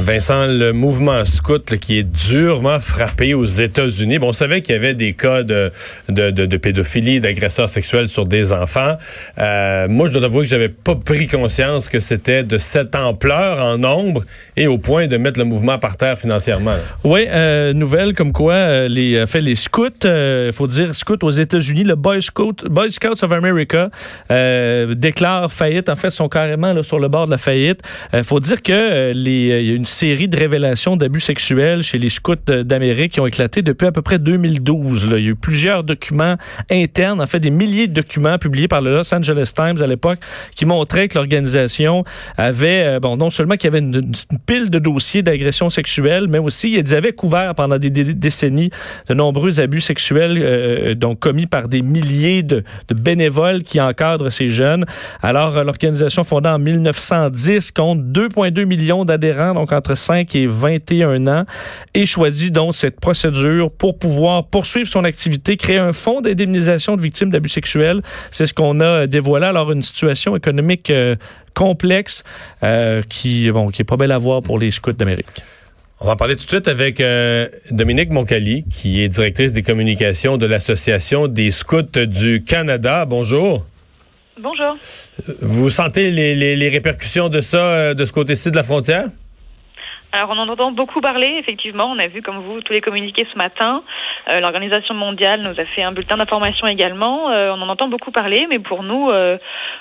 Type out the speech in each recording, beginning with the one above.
Vincent, le mouvement scout qui est durement frappé aux États-Unis. Bon, on savait qu'il y avait des cas de, de, de, pédophilie, d'agresseurs sexuels sur des enfants. Euh, moi, je dois avouer que j'avais pas pris conscience que c'était de cette ampleur en nombre et au point de mettre le mouvement par terre financièrement. Oui, euh, nouvelle comme quoi euh, les, fait, les scouts, il faut dire scouts aux États-Unis, le Boy, Scout, Boy Scouts of America déclare faillite. En fait, sont carrément sur le bord de la faillite. Il faut dire que les, y a une série de révélations d'abus sexuels chez les scouts d'Amérique qui ont éclaté depuis à peu près 2012. Là. Il y a eu plusieurs documents internes, en fait des milliers de documents publiés par le Los Angeles Times à l'époque qui montraient que l'organisation avait, euh, bon, non seulement qu'il y avait une, pile de dossiers d'agression sexuelle, mais aussi ils avaient couvert pendant des, décennies de nombreux abus sexuels euh, donc commis par des milliers de, de, bénévoles qui encadrent ces jeunes. Alors, euh, l'organisation fondée en 1910 compte 2,2 millions d'adhérents, donc entre 5 et 21 ans, et choisit donc cette procédure pour pouvoir poursuivre son activité, créer un fonds d'indemnisation de victimes d'abus sexuels. C'est ce qu'on a dévoilé. Alors, une situation économique euh, complexe euh, qui, bon, qui est pas belle à voir pour les scouts d'Amérique. On va en parler tout de suite avec euh, Dominique Moncali, qui est directrice des communications de l'Association des scouts du Canada. Bonjour. Bonjour. Vous sentez les, les, les répercussions de ça de ce côté-ci de la frontière? Alors on en entend beaucoup parler, effectivement. On a vu, comme vous, tous les communiqués ce matin. Euh, L'Organisation mondiale nous a fait un bulletin d'information également. Euh, on en entend beaucoup parler, mais pour nous, euh,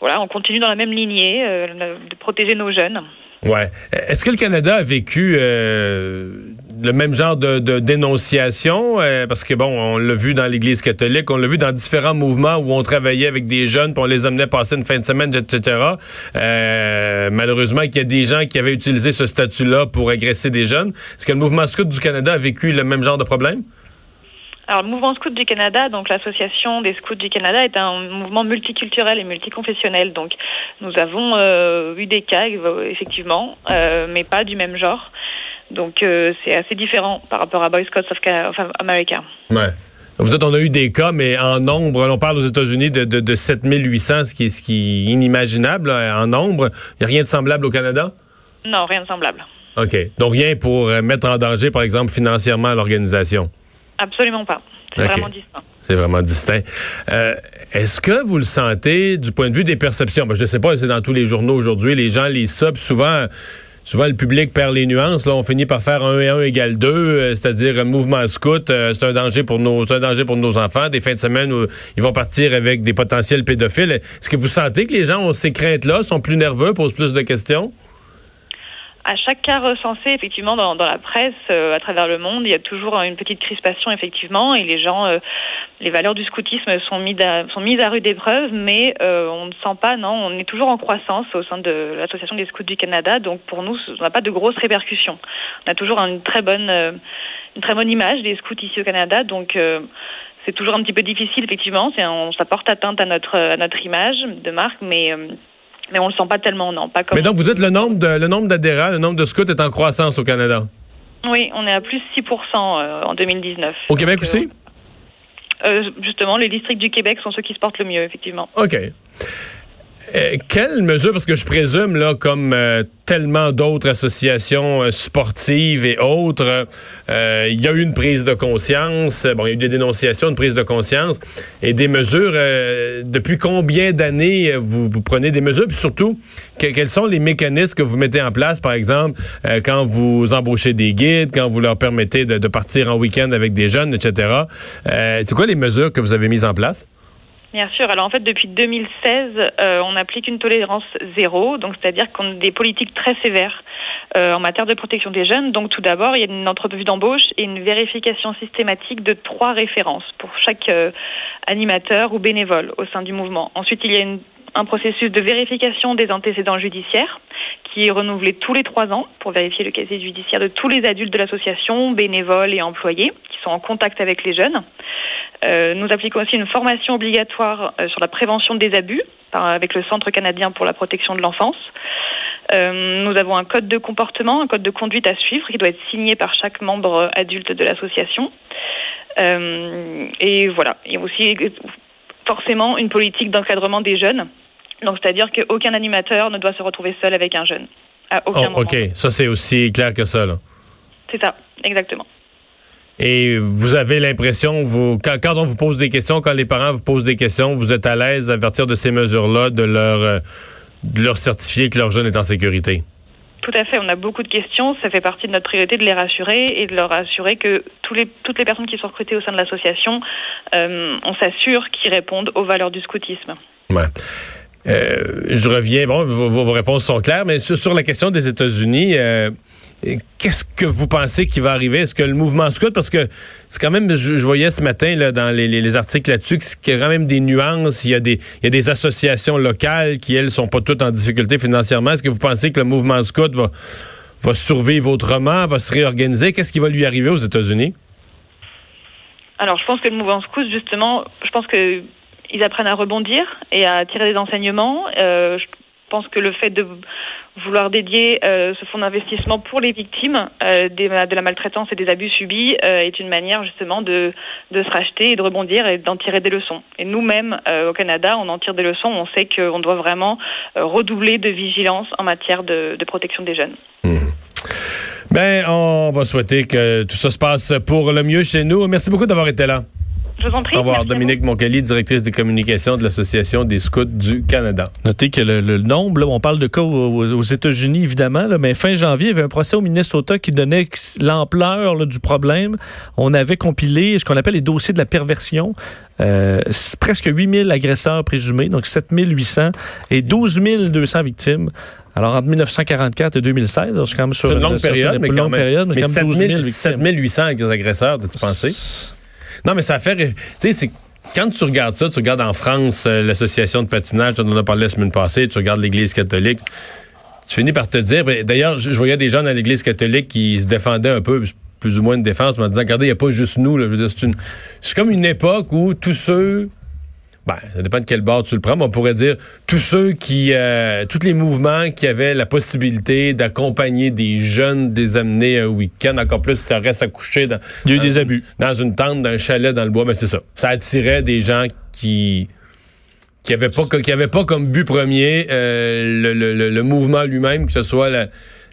voilà, on continue dans la même lignée de protéger nos jeunes. Ouais. Est-ce que le Canada a vécu le même genre de, dénonciation? Euh, parce que bon, on l'a vu dans l'Église catholique, on l'a vu dans différents mouvements où on travaillait avec des jeunes, puis on les amenait passer une fin de semaine, etc. Euh, malheureusement, qu'il y a des gens qui avaient utilisé ce statut-là pour agresser des jeunes. Est-ce que le mouvement scout du Canada a vécu le même genre de problème? Alors, le mouvement Scout du Canada, donc l'association des scouts du Canada, est un mouvement multiculturel et multiconfessionnel. Donc, nous avons euh, eu des cas, effectivement, euh, mais pas du même genre. Donc, euh, c'est assez différent par rapport à Boy Scouts of, America. Ouais. Vous dites, on a eu des cas, mais en nombre, on parle aux États-Unis de, de, de 7800, ce qui, est, ce qui est inimaginable en nombre. Il n'y a rien de semblable au Canada? Non, rien de semblable. OK. Donc, rien pour mettre en danger, par exemple, financièrement l'organisation? Absolument pas. C'est vraiment distinct. C'est vraiment distinct. Euh, est-ce que vous le sentez du point de vue des perceptions? Ben, je ne sais pas, c'est dans tous les journaux aujourd'hui, les gens lisent ça, souvent, souvent le public perd les nuances. Là, on finit par faire un et un égale deux, euh, c'est-à-dire un mouvement scout, euh, c'est un danger pour nos, un danger pour nos enfants. Des fins de semaine où ils vont partir avec des potentiels pédophiles. Est-ce que vous sentez que les gens ont ces craintes-là, sont plus nerveux, posent plus de questions? À chaque cas recensé, effectivement, dans, dans la presse, euh, à travers le monde, il y a toujours une petite crispation, effectivement, et les gens, euh, les valeurs du scoutisme sont mises à, sont mises à rude épreuve, mais euh, on ne sent pas, non, on est toujours en croissance au sein de l'Association des scouts du Canada, donc pour nous, on n'a pas de grosses répercussions. On a toujours une très bonne, une très bonne image des scouts ici au Canada, donc c'est toujours un petit peu difficile, effectivement, on, ça porte atteinte à notre, à notre image de marque, mais mais on le sent pas tellement, non. Pas comme mais donc, vous dites le nombre de, le nombre d'adhérents, le nombre de scouts est en croissance au Canada? Oui, on est à plus 6% euh, en 2019. Au Québec aussi? Euh, euh, justement, les districts du Québec sont ceux qui se portent le mieux, effectivement. OK. Euh, quelle mesure, parce que je présume, là, comme euh, tellement d'autres associations euh, sportives et autres, il y a eu une prise de conscience, bon, il y a eu des dénonciations, une prise de conscience et des mesures. depuis combien d'années vous, prenez des mesures, puis surtout, quels sont les mécanismes que vous mettez en place, par exemple, quand vous embauchez des guides, quand vous leur permettez de, de partir en week-end avec des jeunes, etc. C'est quoi les mesures que vous avez mises en place? Bien sûr. Alors en fait, depuis 2016, euh, on applique une tolérance zéro, donc c'est-à-dire qu'on a des politiques très sévères euh, en matière de protection des jeunes. Donc tout d'abord, il y a une entrevue d'embauche et une vérification systématique de trois références pour chaque euh, animateur ou bénévole au sein du mouvement. Ensuite, il y a un processus de vérification des antécédents judiciaires qui est renouvelé tous les trois ans pour vérifier le casier judiciaire de tous les adultes de l'association, bénévoles et employés qui sont en contact avec les jeunes. Euh, nous appliquons aussi une formation obligatoire euh, sur la prévention des abus avec le Centre canadien pour la protection de l'enfance. Euh, nous avons un code de comportement, un code de conduite à suivre qui doit être signé par chaque membre adulte de l'association. Et voilà. Et aussi forcément une politique d'encadrement des jeunes. Donc c'est-à-dire qu'aucun animateur ne doit se retrouver seul avec un jeune. À aucun Oh, moment. OK, ça c'est aussi clair que ça. Là. C'est ça, exactement. Et vous avez l'impression, vous, quand, quand on vous pose des questions, quand les parents vous posent des questions, vous êtes à l'aise à partir de ces mesures-là de leur, euh, de leur certifier que leur jeune est en sécurité? Tout à fait, on a beaucoup de questions. Ça fait partie de notre priorité de les rassurer et de leur assurer que tous les, toutes les personnes qui sont recrutées au sein de l'association, euh, on s'assure qu'ils répondent aux valeurs du scoutisme. Ouais. Euh, je reviens, bon, vos, vos réponses sont claires, mais sur, sur la question des États-Unis, euh, qu'est-ce que vous pensez qui va arriver? Est-ce que le mouvement scout, parce que c'est quand même, je, je voyais ce matin là, dans les, les, les articles là-dessus, qu'il y a quand même des nuances, il y a des, il y a des associations locales qui, elles, sont pas toutes en difficulté financièrement. Est-ce que vous pensez que le mouvement scout va, va survivre autrement, va se réorganiser? Qu'est-ce qui va lui arriver aux États-Unis? Alors, je pense que le mouvement scout, justement, je pense que ils apprennent à rebondir et à tirer des enseignements. Euh, je pense que le fait de vouloir dédier euh, ce fonds d'investissement pour les victimes euh, de la maltraitance et des abus subis est une manière justement de, se racheter et de rebondir et d'en tirer des leçons. Et nous-mêmes, au Canada, on en tire des leçons. On sait qu'on doit vraiment redoubler de vigilance en matière de, protection des jeunes. Ben, on va souhaiter que tout ça se passe pour le mieux chez nous. Merci beaucoup d'avoir été là. Je vous en prie. Au revoir. Dominique Moncali, directrice des communications de l'Association des scouts du Canada. Notez que le, le nombre, là, on parle de cas aux, aux États-Unis, évidemment, là, mais fin janvier, il y avait un procès au Minnesota qui donnait l'ampleur du problème. On avait compilé ce qu'on appelle les dossiers de la perversion. Euh, presque 8000 agresseurs présumés, donc 7800 et 12 200 victimes. Alors, entre 1944 et 2016, alors, c'est quand même sur une longue période, mais une quand longue même. période, mais mais quand même 12 000 7000 victimes. 7800 agresseurs, t'as-tu pensé? Non, mais ça fait. Tu sais, c'est. Quand tu regardes ça, tu regardes en France euh, l'association de patinage, on en a parlé la semaine passée, tu regardes l'Église catholique, tu finis par te dire. ben, D'ailleurs, je, voyais des gens dans l'Église catholique qui se défendaient un peu, plus ou moins une défense, en disant, regardez, il n'y a pas juste nous. c'est comme une époque où tous ceux. Ben, ça dépend de quel bord tu le prends, mais on pourrait dire tous ceux qui, euh, tous les mouvements qui avaient la possibilité d'accompagner des jeunes, des amener un week-end, encore plus si ça reste à coucher dans, Il y a eu des une- abus. dans une tente, dans un chalet, dans le bois, mais c'est ça. Ça attirait des gens qui qui avaient pas qui avaient pas comme but premier euh, le, le- le- le mouvement lui-même, que ce soit la,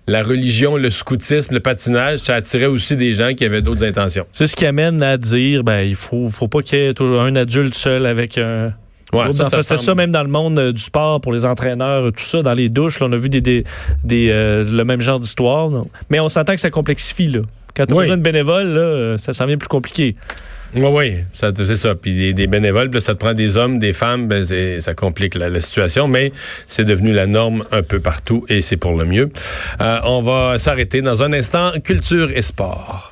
la religion, le scoutisme, le patinage, ça attirait aussi des gens qui avaient d'autres intentions. C'est ce qui amène à dire, ben, il faut, faut pas qu'il y ait un adulte seul avec un. Ouais, ça, c'est semble- ça même dans le monde euh, du sport pour les entraîneurs, tout ça, dans les douches, là, on a vu des, des, des, euh, le même genre d'histoire. non? Mais on s'entend que ça complexifie. Là. Quand as Oui. besoin de bénévoles, là, euh, ça s'en vient plus compliqué. Oui, oui, c'est ça. Puis des, des bénévoles, puis ça te prend des hommes, des femmes, ben, ça complique la, la situation, mais c'est devenu la norme un peu partout et c'est pour le mieux. Euh, on va s'arrêter dans un instant. Culture et sport.